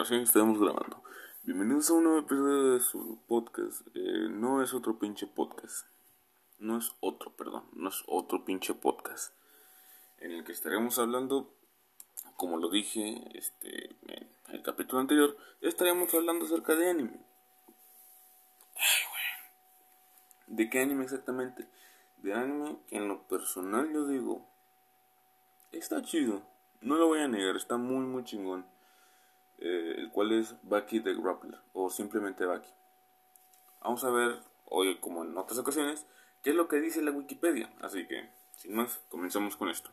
sí estamos grabando. Bienvenidos a un nuevo episodio de su podcast. Eh, no es otro pinche podcast. No es otro, perdón. No es otro pinche podcast. En el que estaremos hablando, como lo dije este, en el capítulo anterior, estaremos hablando acerca de anime. Ay, güey. ¿De qué anime exactamente? De anime que en lo personal yo digo, está chido. No lo voy a negar, está muy, muy chingón. Eh, el cual es Bucky the Grappler o simplemente Bucky. Vamos a ver hoy, como en otras ocasiones, qué es lo que dice la Wikipedia. Así que, sin más, comenzamos con esto.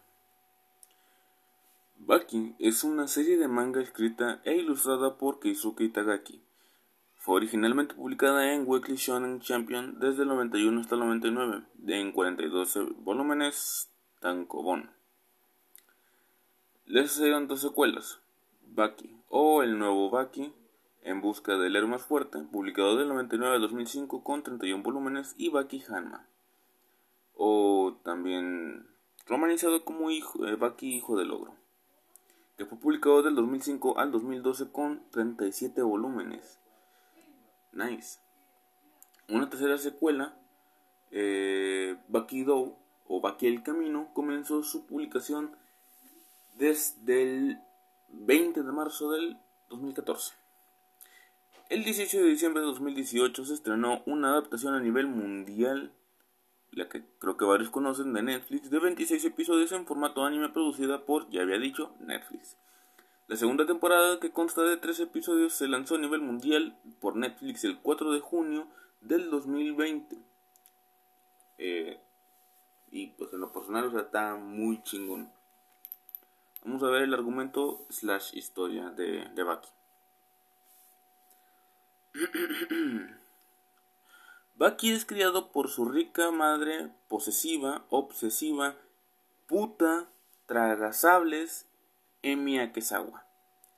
Bucky es una serie de manga escrita e ilustrada por Keisuke Itagaki. Fue originalmente publicada en Weekly Shonen Champion desde el 91 hasta el 99, en 42 volúmenes tankobon. Les sucedieron dos secuelas, Bucky o El Nuevo Baki, En Busca del Héroe Más Fuerte, publicado del 99 al 2005 con 31 volúmenes, y Baki Hanma, o también romanizado como hijo, eh, Baki Hijo del Ogro, que fue publicado del 2005 al 2012 con 37 volúmenes. Nice. Una tercera secuela, eh, Baki Dou o Baki el Camino, comenzó su publicación desde el 20 de marzo del 2014. El 18 de diciembre de 2018 se estrenó una adaptación a nivel mundial, la que creo que varios conocen, de Netflix, de 26 episodios en formato anime producida por, ya había dicho, Netflix. La segunda temporada, que consta de 3 episodios, se lanzó a nivel mundial por Netflix el 4 de junio del 2020. Eh, y pues en lo personal, está muy chingón. Vamos a ver el argumento slash historia de, de Bucky. Bucky es criado por su rica madre posesiva, obsesiva, puta, tragasables, Emi Akesawa,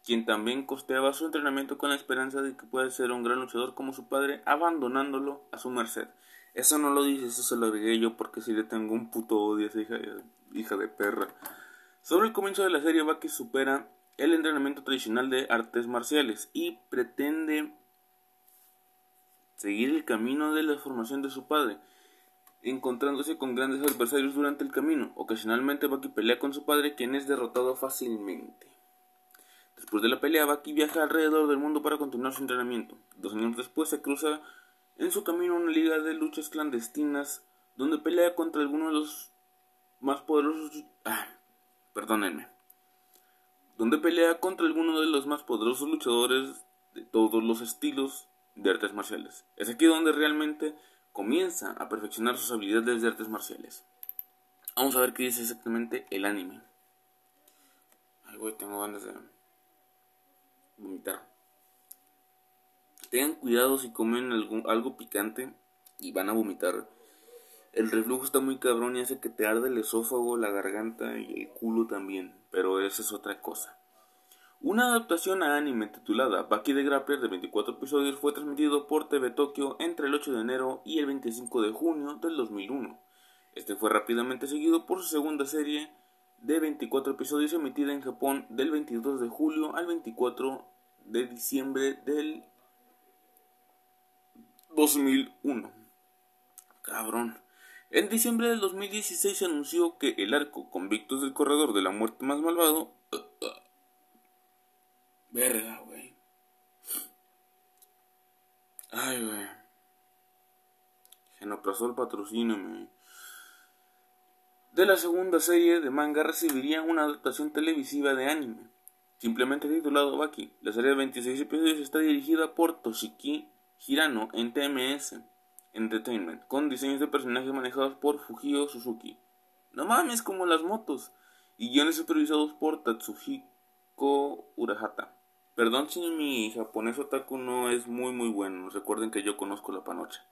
quien también costeaba su entrenamiento con la esperanza de que pueda ser un gran luchador como su padre, abandonándolo a su merced. Eso no lo dice, eso se lo agregué yo porque si le tengo un puto odio a esa hija de perra. Sobre el comienzo de la serie, Baki supera el entrenamiento tradicional de artes marciales y pretende seguir el camino de la formación de su padre, encontrándose con grandes adversarios durante el camino. Ocasionalmente Baki pelea con su padre, quien es derrotado fácilmente. Después de la pelea, Baki viaja alrededor del mundo para continuar su entrenamiento. Dos años después se cruza en su camino una liga de luchas clandestinas donde pelea contra algunos de los más poderosos... Ah, perdónenme, donde pelea contra alguno de los más poderosos luchadores de todos los estilos de artes marciales. Es aquí donde realmente comienza a perfeccionar sus habilidades de artes marciales. Vamos a ver qué dice exactamente el anime. Ay, güey, tengo ganas de vomitar. Tengan cuidado si comen algo picante y van a vomitar el reflujo está muy cabrón y hace que te arde el esófago, la garganta y el culo también, pero esa es otra cosa. Una adaptación a anime titulada Baki de Grappler de 24 episodios fue transmitido por TV Tokyo entre el 8 de enero y el 25 de junio del 2001. Este fue rápidamente seguido por su segunda serie de 24 episodios emitida en Japón del 22 de julio al 24 de diciembre del 2001. Cabrón. En diciembre del 2016 se anunció que el arco Convictos del Corredor de la Muerte Más Malvado... Verga, güey. Ay, güey. Genoprazol patrocíname. De la segunda serie de manga recibiría una adaptación televisiva de anime, simplemente titulado Baki. La serie de 26 episodios está dirigida por Toshiki Hirano en TMS. Entertainment, con diseños de personajes manejados por Fujio Suzuki. No mames, como las motos. Y guiones supervisados por Tatsuhiko Urahata. Perdón si mi japonés otaku no es muy muy bueno. Recuerden que yo conozco la panocha.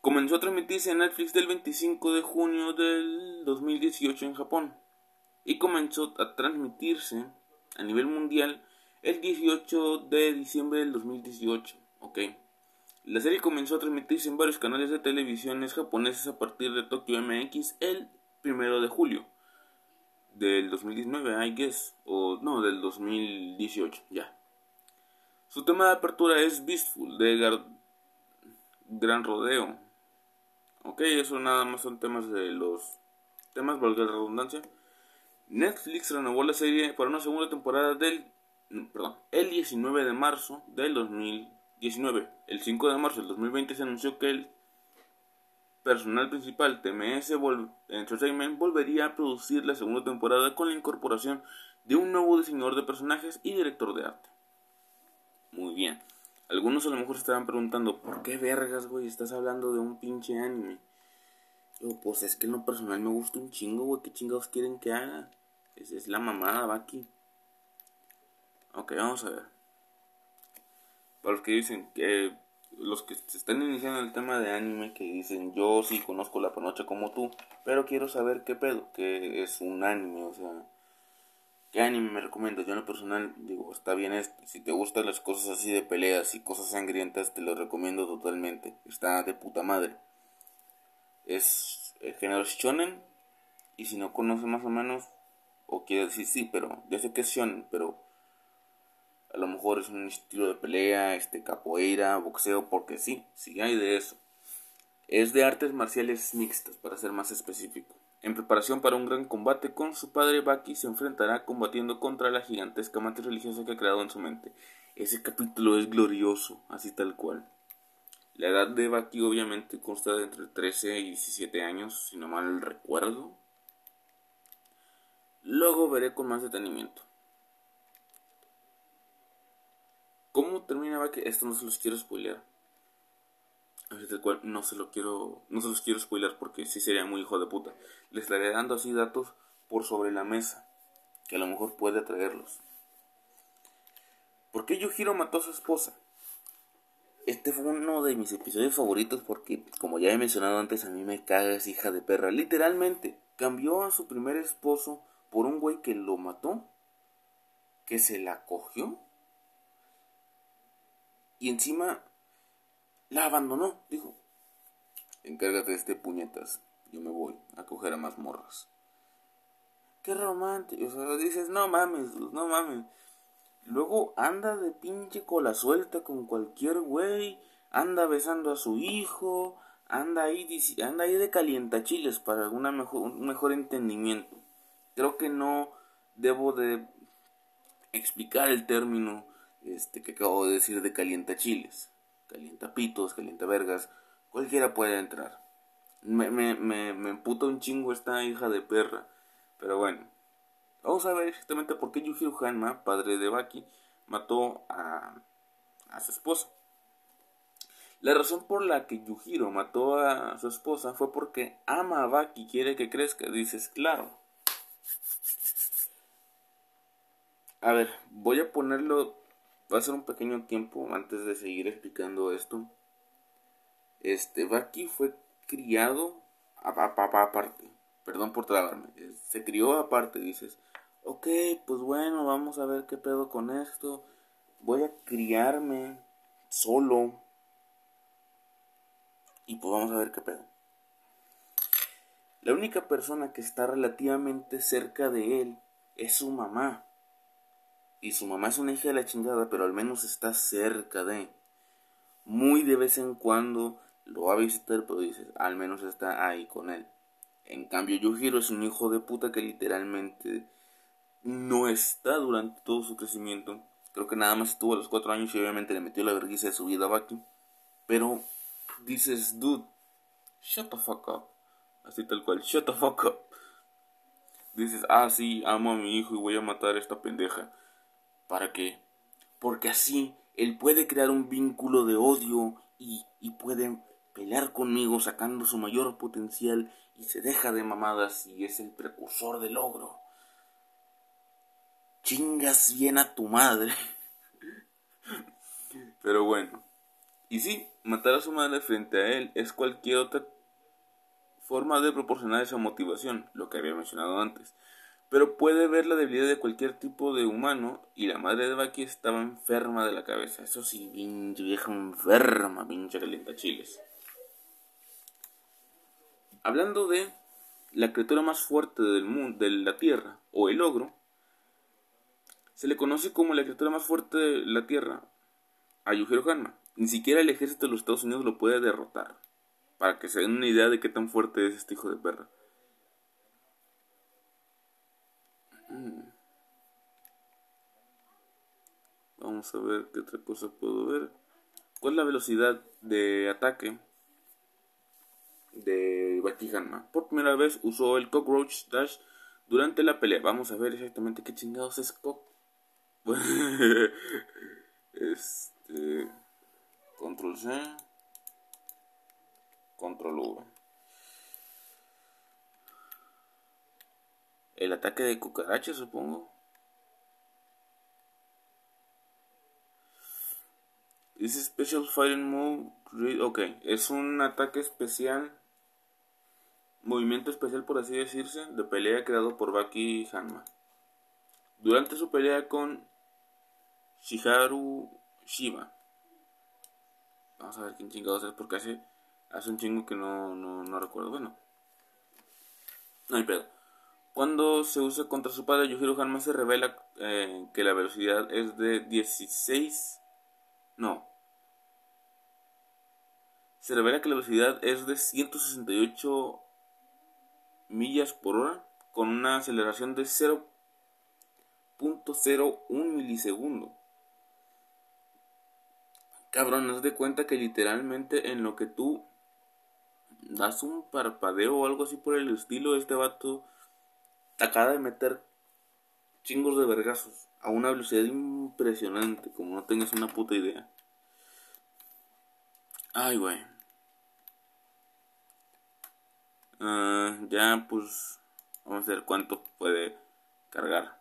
Comenzó a transmitirse en Netflix del 25 de junio del 2018 en Japón. Y comenzó a transmitirse a nivel mundial el 18 de diciembre del 2018. Ok. La serie comenzó a transmitirse en varios canales de televisiones japoneses a partir de Tokyo MX el 1 de julio del 2019, I guess, o no, del 2018, ya, Su tema de apertura es Beastful de Gran Rodeo. Ok, eso nada más son temas de los temas, valga la redundancia. Netflix renovó la serie para una segunda temporada del, perdón, el 19 de marzo del 2019. El 5 de marzo del 2020 se anunció que el personal principal TMS Entertainment volvería a producir la segunda temporada con la incorporación de un nuevo diseñador de personajes y director de arte. Muy bien. Algunos a lo mejor estaban preguntando, ¿por qué vergas, güey? Estás hablando de un pinche anime. Yo, pues es que en lo personal me gusta un chingo, güey. ¿Qué chingados quieren que haga? Es, es la mamada, va aquí. Ok, vamos a ver. Para los que dicen que los que se están iniciando el tema de anime que dicen yo sí conozco la panocha como tú, pero quiero saber qué pedo, que es un anime, o sea, qué anime me recomiendo. Yo en lo personal digo, está bien esto, si te gustan las cosas así de peleas y cosas sangrientas, te lo recomiendo totalmente, está de puta madre. Es el género shonen y si no conoces más o menos o quiere decir sí, pero ya sé que es shonen, pero a lo mejor es un estilo de pelea, este capoeira, boxeo, porque sí, sí hay de eso. Es de artes marciales mixtas, para ser más específico. En preparación para un gran combate con su padre, Baki se enfrentará combatiendo contra la gigantesca matriz religiosa que ha creado en su mente. Ese capítulo es glorioso, así tal cual. La edad de Baki obviamente consta de entre 13 y 17 años, si no mal recuerdo. Luego veré con más detenimiento. ¿Cómo termina que Esto no se los quiero spoilear. Así cual no se lo quiero. No se los quiero spoilear porque sí sería muy hijo de puta. Le estaré dando así datos por sobre la mesa. Que a lo mejor puede atraerlos. ¿Por qué Yujiro mató a su esposa? Este fue uno de mis episodios favoritos porque, como ya he mencionado antes, a mí me caga esa hija de perra. Literalmente, cambió a su primer esposo por un güey que lo mató, que se la cogió y encima la abandonó. Dijo, encárgate de este puñetas, yo me voy a coger a más morras. Qué romántico. Dices, no mames, no mames. Luego anda de pinche cola suelta con cualquier güey. Anda besando a su hijo. Anda ahí, anda ahí de calientachiles para una mejor, un mejor entendimiento. Creo que no debo de explicar el término este, que acabo de decir de calienta chiles, calienta pitos, calienta vergas, cualquiera puede entrar. Me, me, me, me emputa un chingo esta hija de perra, pero bueno. Vamos a ver exactamente por qué Yujiro Hanma, padre de Baki, mató a, a su esposa. La razón por la que Yujiro mató a su esposa fue porque ama a Baki quiere que crezca. Dices, claro. A ver, voy a ponerlo va a ser un pequeño tiempo antes de seguir explicando esto. Este, Baki fue criado aparte. Perdón por trabarme. Se crió aparte, dices. Ok, pues bueno, vamos a ver qué pedo con esto. Voy a criarme solo. Y pues vamos a ver qué pedo. La única persona que está relativamente cerca de él es su mamá. Y su mamá es una hija de la chingada, pero al menos está cerca de. Muy de vez en cuando lo va a visitar, pero dices, al menos está ahí con él. En cambio, Yujiro es un hijo de puta que literalmente no está durante todo su crecimiento. Creo que nada más estuvo a los cuatro años y obviamente le metió la vergüenza de su vida a Baki. Pero dices, dude, shut the fuck up. Así tal cual, shut the fuck up. Dices, ah, sí, amo a mi hijo y voy a matar a esta pendeja. ¿Para qué? Porque así él puede crear un vínculo de odio y, y puede pelear conmigo sacando su mayor potencial y se deja de mamadas y es el precursor del logro. Chingas bien a tu madre. Pero bueno. Y sí, matar a su madre frente a él es cualquier otra forma de proporcionar esa motivación, lo que había mencionado antes pero puede ver la debilidad de cualquier tipo de humano y la madre de Baki estaba enferma de la cabeza. Eso sí, pinche vieja enferma, pinche calienta chiles. Hablando de la criatura más fuerte del mundo, de la Tierra, o el ogro, se le conoce como la criatura más fuerte de la Tierra, a Yujiro Hanma. Ni siquiera el ejército de los Estados Unidos lo puede derrotar. Para que se den una idea de qué tan fuerte es este hijo de perra. Vamos a ver qué otra cosa puedo ver. ¿Cuál es la velocidad de ataque de Baki Hanma? Por primera vez usó el Cockroach Dash durante la pelea. Vamos a ver exactamente qué chingados es Cock. este. Control C. Control V. El ataque de cucaracha, supongo. This special fighting move. Ok, es un ataque especial. Movimiento especial, por así decirse, de pelea creado por Baki Hanma. Durante su pelea con Shiharu Shiba. Vamos a ver quién chingados es porque hace, hace un chingo que no, no, no recuerdo. Bueno, no hay pedo. Cuando se usa contra su padre, Yujiro Hanma se revela eh, que la velocidad es de 16. No. Se revela que la velocidad es de 168 millas por hora con una aceleración de 0.01 milisegundo. Cabrón, haz de cuenta que literalmente en lo que tú das un parpadeo o algo así por el estilo, este vato acaba de meter chingos de vergazos a una velocidad impresionante, como no tengas una puta idea. Ay, güey. Ah, ya, pues, vamos a ver cuánto puede cargar.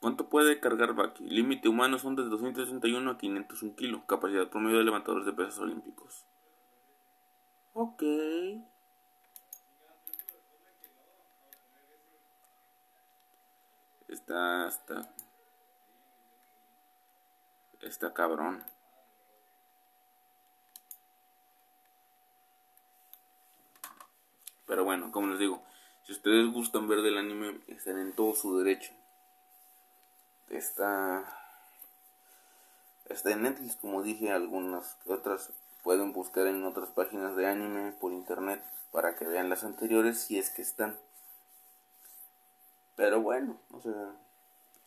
¿Cuánto puede cargar Baki? Límite humano son de 261 a 501 kilos. Capacidad promedio de levantadores de pesas olímpicos. Ok. Está, está. Está cabrón. Pero bueno, como les digo, si ustedes gustan ver del anime, están en todo su derecho. Está, está en Netflix, como dije, algunas otras pueden buscar en otras páginas de anime por internet para que vean las anteriores si es que están. Pero bueno, o sea,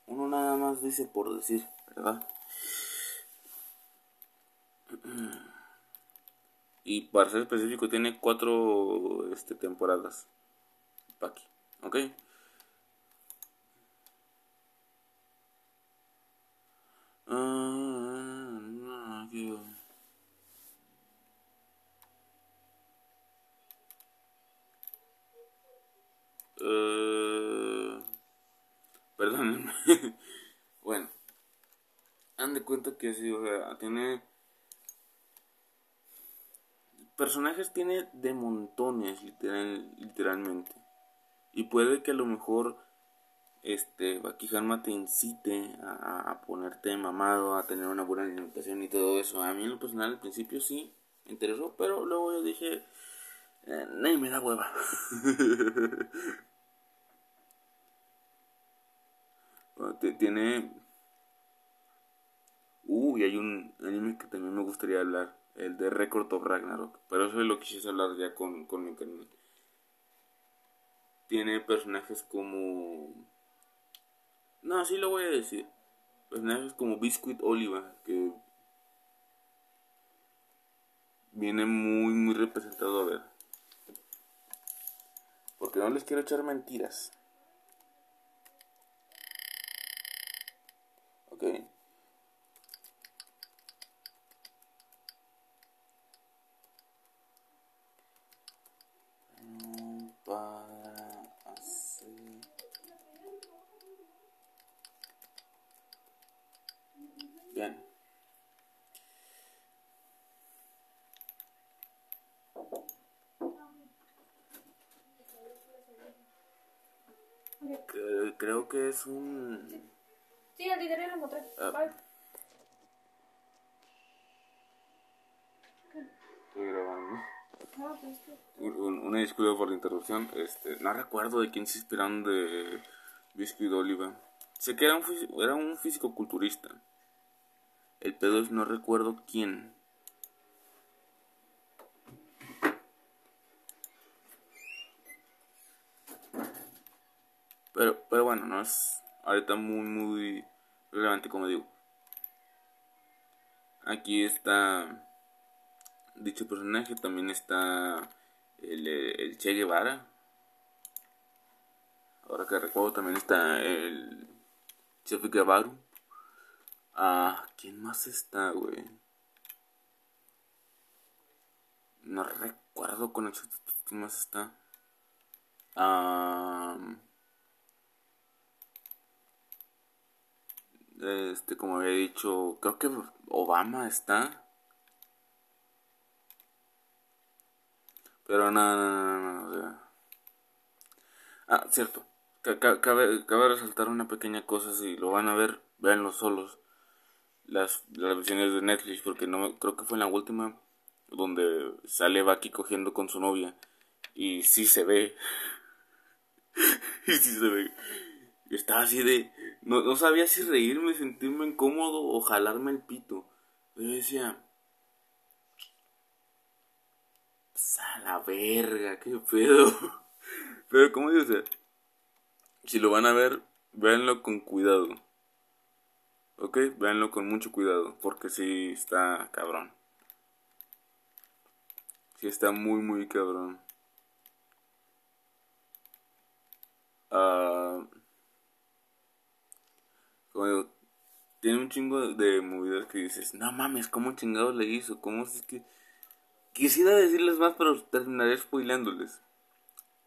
uno nada más dice por decir, ¿verdad? Y para ser específico tiene cuatro este, temporadas. Paki, ¿ok? Uh, perdónenme. bueno, han de cuenta que sí, o sea, tiene. Personajes tiene de montones, literal, literalmente. Y puede que a lo mejor este Hanma te incite a, ponerte mamado, a tener una buena alimentación y todo eso. A mí en lo personal al principio sí me interesó, pero luego yo dije, eh, me da hueva. tiene... Uy, hay un anime que también me gustaría hablar, el de Record of Ragnarok, pero eso es lo que quise hablar ya con, con mi canal. Tiene personajes como no, sí lo voy a decir. Personajes como Biscuit Oliva, que viene muy, muy representado a ver. Porque no les quiero echar mentiras. Ok. creo que es un... Sí, el dinero lo mostré. Ah. Estoy grabando. Pues, una disculpa por la interrupción. Este, no recuerdo de quién se inspiraron de Biscuit Oliva. Sé que era un, era un físico culturista. El pedo es no recuerdo quién. Pero, pero bueno, no es ahorita muy, muy relevante como digo. Aquí está dicho personaje, también está el, Che Guevara. Ahora que recuerdo también está el Chef Guevara. Ah, ¿quién más está, güey? No recuerdo con exactitud quién más está. Ah... Este, como había dicho, creo que Obama está. Pero no, no, no, no, Ah, cierto. Cabe, resaltar una pequeña cosa, si lo van a ver, véanlo solos. Las, las versiones de Netflix, porque no creo que fue en la última donde sale Baki cogiendo con su novia. Y sí se ve. y sí se ve. Estaba así de. No, no sabía si reírme, sentirme incómodo o jalarme el pito. Pero decía. Pues a la verga, qué pedo. Pero, como dice, si lo van a ver, véanlo con cuidado. ¿Ok? Véanlo con mucho cuidado, porque sí está cabrón. Sí está muy, muy cabrón. Ah tiene un chingo de movidas que dices, no mames, ¿cómo chingados le hizo? ¿Cómo es que.? Quisiera decirles más, pero terminaré spoilándoles.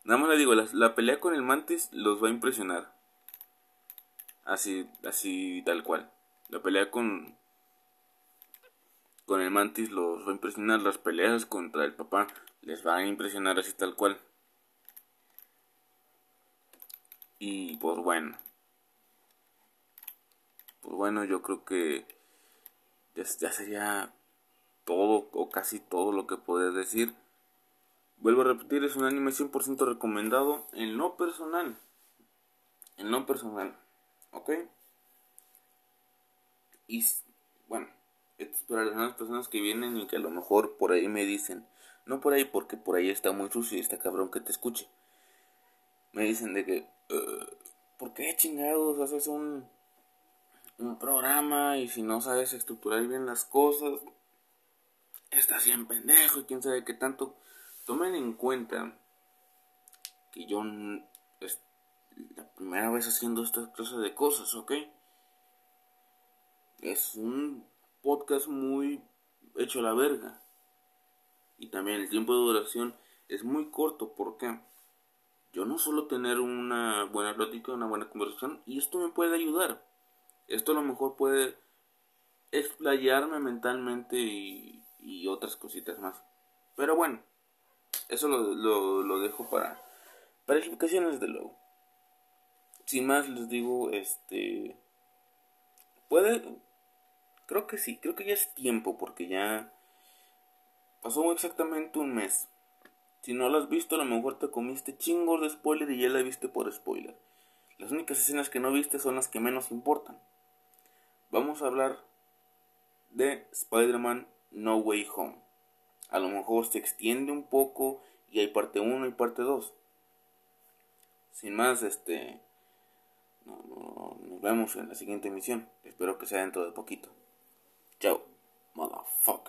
Nada más le digo, la, pelea con el Mantis los va a impresionar. Así, así tal cual. La pelea con. Con el Mantis los va a impresionar. Las peleas contra el papá les van a impresionar así tal cual. Y pues bueno pues bueno, yo creo que ya, sería todo o casi todo lo que puedo decir. Vuelvo a repetir, es un anime 100% recomendado en lo personal. En lo personal. ¿Ok? Y bueno, esto es para las personas que vienen y que a lo mejor por ahí me dicen, no por ahí porque por ahí está muy sucio y está cabrón que te escuche. Me dicen de que, ¿por qué chingados haces un un programa y si no sabes estructurar bien las cosas, estás bien pendejo y quién sabe qué tanto. Tomen en cuenta que yo es la primera vez haciendo estas clases de cosas, ¿ok? Es un podcast muy hecho a la verga. Y también el tiempo de duración es muy corto, porque yo no suelo tener una buena plática, una buena conversación, y esto me puede ayudar. Esto a lo mejor puede explayarme mentalmente y, otras cositas más. Pero bueno, eso lo, lo, lo dejo para, para explicaciones de luego. Sin más les digo, este... Puede... Creo que sí, creo que ya es tiempo porque ya pasó exactamente un mes. Si no lo has visto, a lo mejor te comiste chingos de spoiler y ya la viste por spoiler. Las únicas escenas que no viste son las que menos importan vamos a hablar de Spider-Man No Way Home. A lo mejor se extiende un poco y hay parte 1 y parte 2. Sin más, este no, nos vemos en la siguiente emisión. Espero que sea dentro de poquito. Chao, motherfucker.